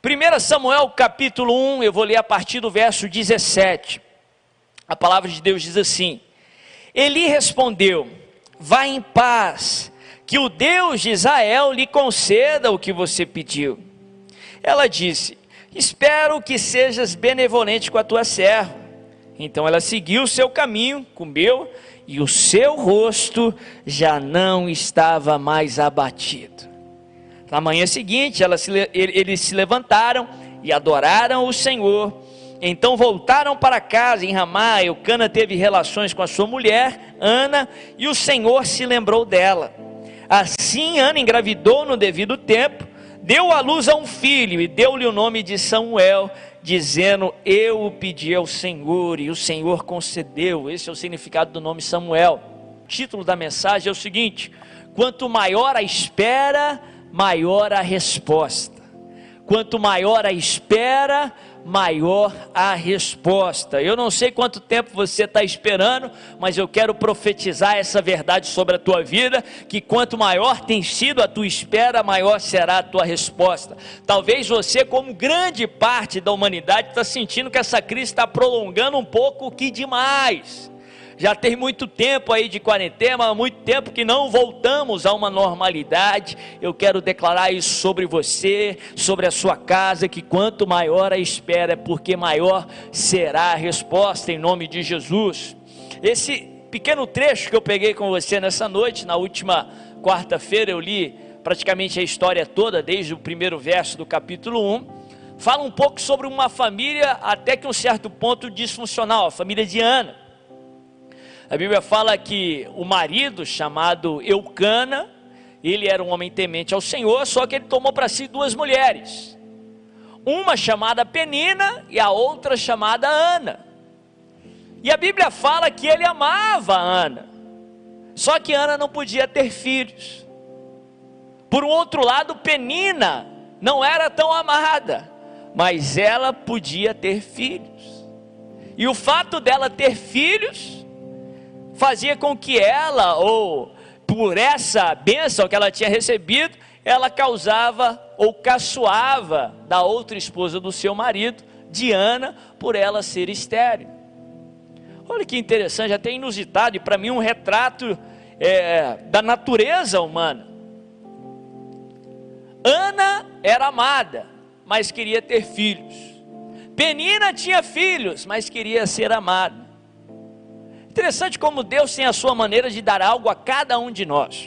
1 Samuel capítulo 1, eu vou ler a partir do verso 17. A palavra de Deus diz assim: Eli respondeu: Vá em paz, que o Deus de Israel lhe conceda o que você pediu. Ela disse: Espero que sejas benevolente com a tua serva. Então ela seguiu o seu caminho, comeu, e o seu rosto já não estava mais abatido. Na manhã seguinte, se, eles se levantaram e adoraram o Senhor. Então voltaram para casa em Ramá. Eucana teve relações com a sua mulher, Ana, e o Senhor se lembrou dela. Assim, Ana engravidou no devido tempo, deu à luz a um filho e deu-lhe o nome de Samuel, dizendo: Eu o pedi ao Senhor e o Senhor concedeu. Esse é o significado do nome Samuel. O título da mensagem é o seguinte: Quanto maior a espera, maior a resposta. Quanto maior a espera, maior a resposta. Eu não sei quanto tempo você está esperando, mas eu quero profetizar essa verdade sobre a tua vida: que quanto maior tem sido a tua espera, maior será a tua resposta. Talvez você, como grande parte da humanidade, está sentindo que essa crise está prolongando um pouco que demais. Já tem muito tempo aí de quarentena, muito tempo que não voltamos a uma normalidade. Eu quero declarar isso sobre você, sobre a sua casa, que quanto maior a espera, porque maior será a resposta em nome de Jesus. Esse pequeno trecho que eu peguei com você nessa noite, na última quarta-feira eu li praticamente a história toda, desde o primeiro verso do capítulo 1. Fala um pouco sobre uma família até que um certo ponto disfuncional, a família de Ana. A Bíblia fala que o marido chamado Eucana, ele era um homem temente ao Senhor, só que ele tomou para si duas mulheres. Uma chamada Penina e a outra chamada Ana. E a Bíblia fala que ele amava Ana. Só que Ana não podia ter filhos. Por um outro lado, Penina não era tão amada, mas ela podia ter filhos. E o fato dela ter filhos fazia com que ela, ou por essa bênção que ela tinha recebido, ela causava ou caçoava da outra esposa do seu marido, Diana, por ela ser estéril. Olha que interessante, até inusitado, e para mim um retrato é, da natureza humana. Ana era amada, mas queria ter filhos. Penina tinha filhos, mas queria ser amada. Interessante como Deus tem a sua maneira de dar algo a cada um de nós.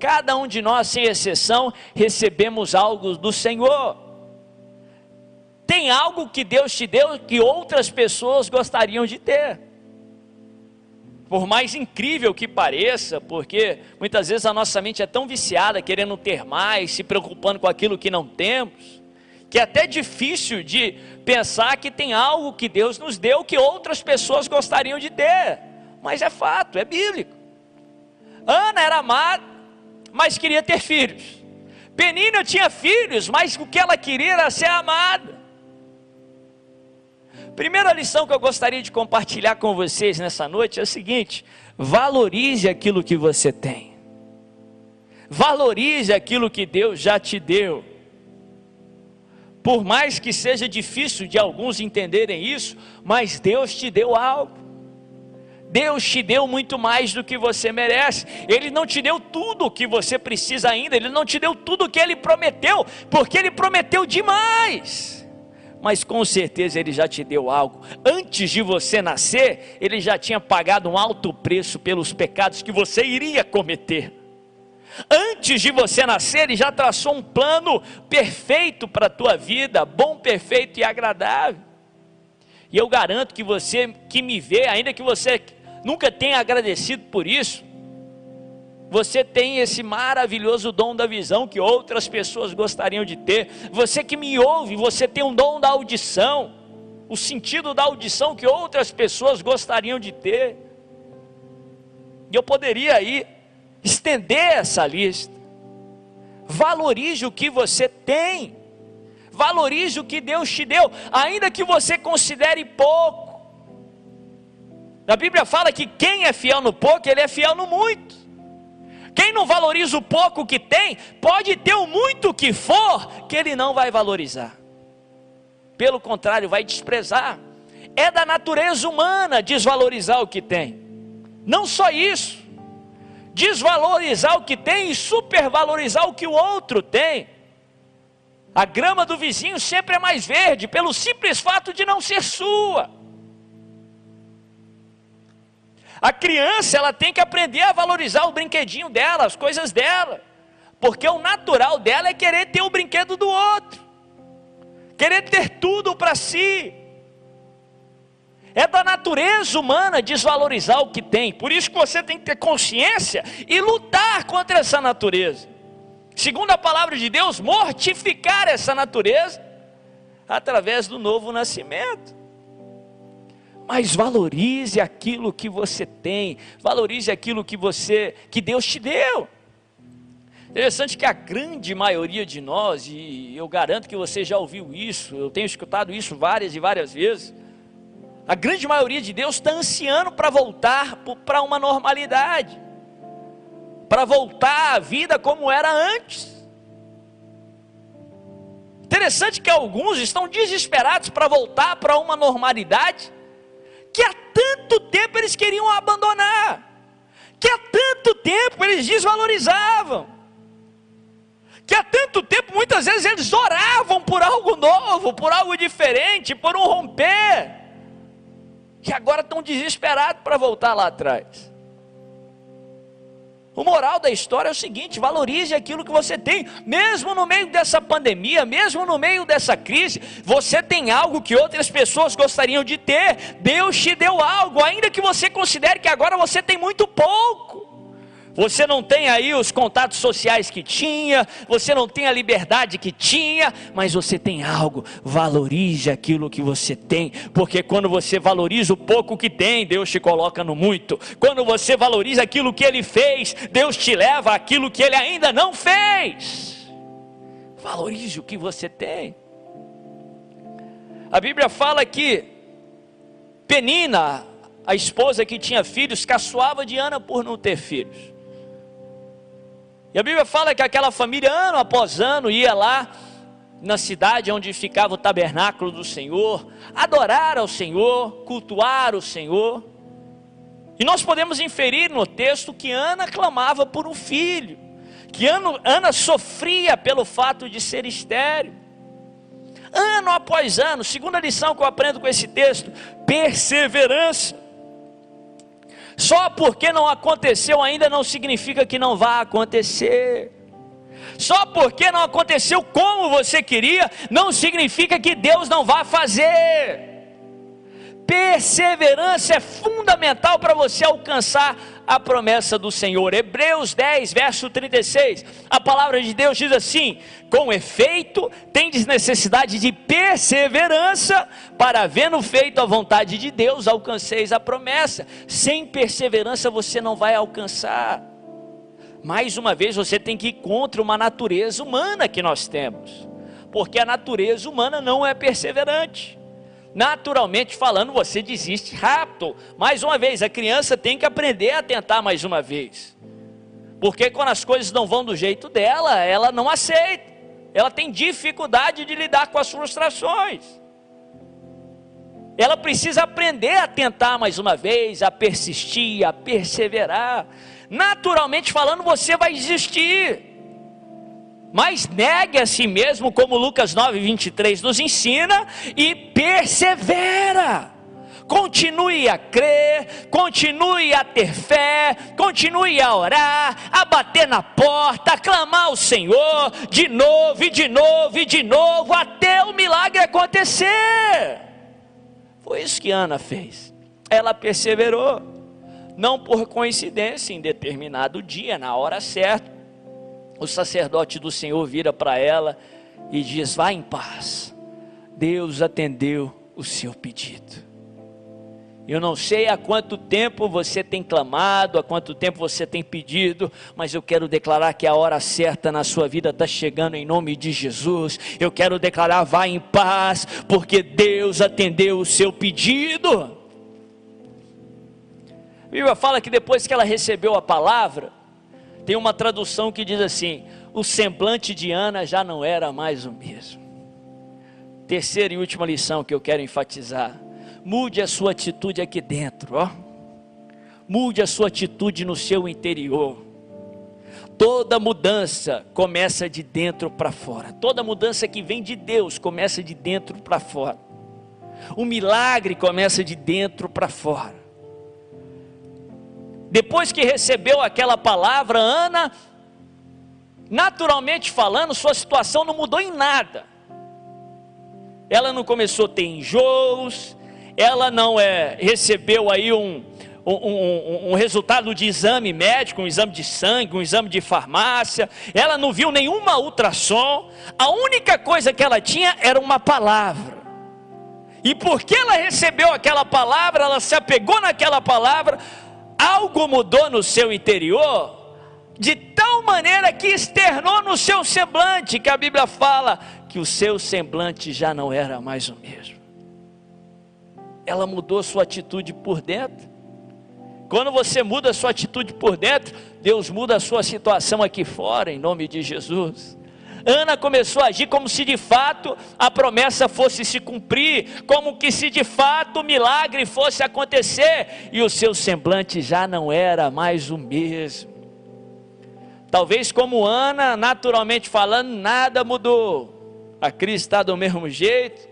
Cada um de nós, sem exceção, recebemos algo do Senhor. Tem algo que Deus te deu que outras pessoas gostariam de ter. Por mais incrível que pareça, porque muitas vezes a nossa mente é tão viciada, querendo ter mais, se preocupando com aquilo que não temos, que é até difícil de pensar que tem algo que Deus nos deu que outras pessoas gostariam de ter, mas é fato, é bíblico. Ana era amada, mas queria ter filhos. Penina tinha filhos, mas o que ela queria era ser amada. Primeira lição que eu gostaria de compartilhar com vocês nessa noite é a seguinte: valorize aquilo que você tem, valorize aquilo que Deus já te deu. Por mais que seja difícil de alguns entenderem isso, mas Deus te deu algo. Deus te deu muito mais do que você merece. Ele não te deu tudo o que você precisa ainda. Ele não te deu tudo o que ele prometeu, porque ele prometeu demais. Mas com certeza ele já te deu algo. Antes de você nascer, ele já tinha pagado um alto preço pelos pecados que você iria cometer. Antes de você nascer, Ele já traçou um plano perfeito para a tua vida, bom, perfeito e agradável. E eu garanto que você que me vê, ainda que você nunca tenha agradecido por isso, você tem esse maravilhoso dom da visão que outras pessoas gostariam de ter. Você que me ouve, você tem um dom da audição, o sentido da audição que outras pessoas gostariam de ter. E eu poderia ir estender essa lista. Valorize o que você tem. Valorize o que Deus te deu, ainda que você considere pouco. A Bíblia fala que quem é fiel no pouco, ele é fiel no muito. Quem não valoriza o pouco que tem, pode ter o muito que for, que ele não vai valorizar. Pelo contrário, vai desprezar. É da natureza humana desvalorizar o que tem. Não só isso, desvalorizar o que tem e supervalorizar o que o outro tem. A grama do vizinho sempre é mais verde, pelo simples fato de não ser sua. A criança ela tem que aprender a valorizar o brinquedinho dela, as coisas dela, porque o natural dela é querer ter o brinquedo do outro, querer ter tudo para si. É da natureza humana desvalorizar o que tem, por isso que você tem que ter consciência e lutar contra essa natureza. Segundo a palavra de Deus, mortificar essa natureza através do novo nascimento mas valorize aquilo que você tem, valorize aquilo que você, que Deus te deu. Interessante que a grande maioria de nós, e eu garanto que você já ouviu isso, eu tenho escutado isso várias e várias vezes, a grande maioria de Deus está ansiando para voltar para uma normalidade, para voltar à vida como era antes. Interessante que alguns estão desesperados para voltar para uma normalidade que há tanto tempo eles queriam abandonar, que há tanto tempo eles desvalorizavam, que há tanto tempo muitas vezes eles oravam por algo novo, por algo diferente, por um romper, que agora estão desesperados para voltar lá atrás. O moral da história é o seguinte: valorize aquilo que você tem, mesmo no meio dessa pandemia, mesmo no meio dessa crise, você tem algo que outras pessoas gostariam de ter. Deus te deu algo, ainda que você considere que agora você tem muito pouco. Você não tem aí os contatos sociais que tinha, você não tem a liberdade que tinha, mas você tem algo. Valorize aquilo que você tem, porque quando você valoriza o pouco que tem, Deus te coloca no muito. Quando você valoriza aquilo que ele fez, Deus te leva aquilo que ele ainda não fez. Valorize o que você tem. A Bíblia fala que Penina, a esposa que tinha filhos, caçoava de Ana por não ter filhos. E a Bíblia fala que aquela família, ano após ano, ia lá na cidade onde ficava o tabernáculo do Senhor, adorar ao Senhor, cultuar o Senhor. E nós podemos inferir no texto que Ana clamava por um filho, que Ana, sofria pelo fato de ser estéril. Ano após ano, segunda lição que eu aprendo com esse texto, perseverança. Só porque não aconteceu ainda não significa que não vai acontecer. Só porque não aconteceu como você queria, não significa que Deus não vai fazer. Perseverança é fundamental para você alcançar a promessa do Senhor. Hebreus 10, verso 36. A palavra de Deus diz assim: Com efeito, tendes necessidade de perseverança, para vendo feito a vontade de Deus, alcanceis a promessa. Sem perseverança você não vai alcançar. Mais uma vez, você tem que ir contra uma natureza humana que nós temos, porque a natureza humana não é perseverante naturalmente falando, você desiste rápido. Mais uma vez, a criança tem que aprender a tentar mais uma vez. Porque quando as coisas não vão do jeito dela, ela não aceita. Ela tem dificuldade de lidar com as frustrações. Ela precisa aprender a tentar mais uma vez, a persistir, a perseverar. Naturalmente falando, você vai desistir mas negue a si mesmo, como Lucas 9, 23 nos ensina, e persevera. Continue a crer, continue a ter fé, continue a orar, a bater na porta, a clamar ao Senhor, de novo e de novo e de novo, até o milagre acontecer. Foi isso que Ana fez. Ela perseverou, não por coincidência, em determinado dia, na hora certa, o sacerdote do Senhor vira para ela e diz: Vá em paz, Deus atendeu o seu pedido. Eu não sei há quanto tempo você tem clamado, há quanto tempo você tem pedido, mas eu quero declarar que a hora certa na sua vida está chegando em nome de Jesus. Eu quero declarar: vá em paz, porque Deus atendeu o seu pedido. A Bíblia fala que depois que ela recebeu a palavra, Tem uma tradução que diz assim: o semblante de Ana já não era mais o mesmo. Terceira e última lição que eu quero enfatizar: mude a sua atitude aqui dentro, ó. Mude a sua atitude no seu interior. Toda mudança começa de dentro para fora. Toda mudança que vem de Deus começa de dentro para fora. O milagre começa de dentro para fora. Depois que recebeu aquela palavra, Ana, naturalmente falando, sua situação não mudou em nada. Ela não começou a ter enjoos, ela não é, recebeu aí um, um, um, um, resultado de exame médico, um exame de sangue, um exame de farmácia, ela não viu nenhuma ultrassom, a única coisa que ela tinha era uma palavra. E porque ela recebeu aquela palavra, ela se apegou naquela palavra, algo mudou no seu interior, de tal maneira que externou no seu semblante, que a Bíblia fala que o seu semblante já não era mais o mesmo. Ela mudou sua atitude por dentro. Quando você muda sua atitude por dentro, Deus muda a sua situação aqui fora, em nome de Jesus. Ana começou a agir como se de fato a promessa fosse se cumprir, como que se de fato o milagre fosse acontecer, e o seu semblante já não era mais o mesmo. Talvez como Ana, naturalmente falando, nada mudou. A Cris está do mesmo jeito.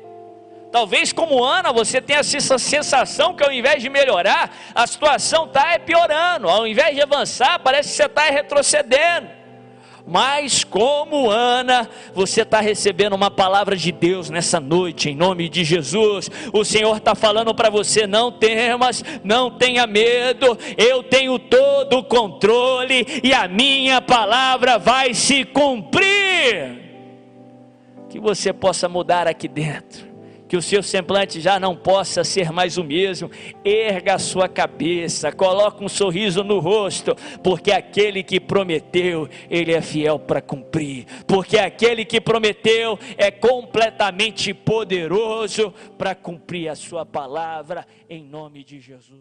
Talvez como Ana, você tenha essa sensação que ao invés de melhorar, a situação está é piorando. Ao invés de avançar, parece que você está retrocedendo. Mas como Ana, você está recebendo uma palavra de Deus nessa noite, em nome de Jesus. O Senhor está falando para você: não temas, não tenha medo, eu tenho todo o controle e a minha palavra vai se cumprir. Que você possa mudar aqui dentro que o seu semblante já não possa ser mais o mesmo. Erga a sua cabeça, coloque um sorriso no rosto, porque aquele que prometeu, ele é fiel para cumprir. Porque aquele que prometeu é completamente poderoso para cumprir a sua palavra em nome de Jesus.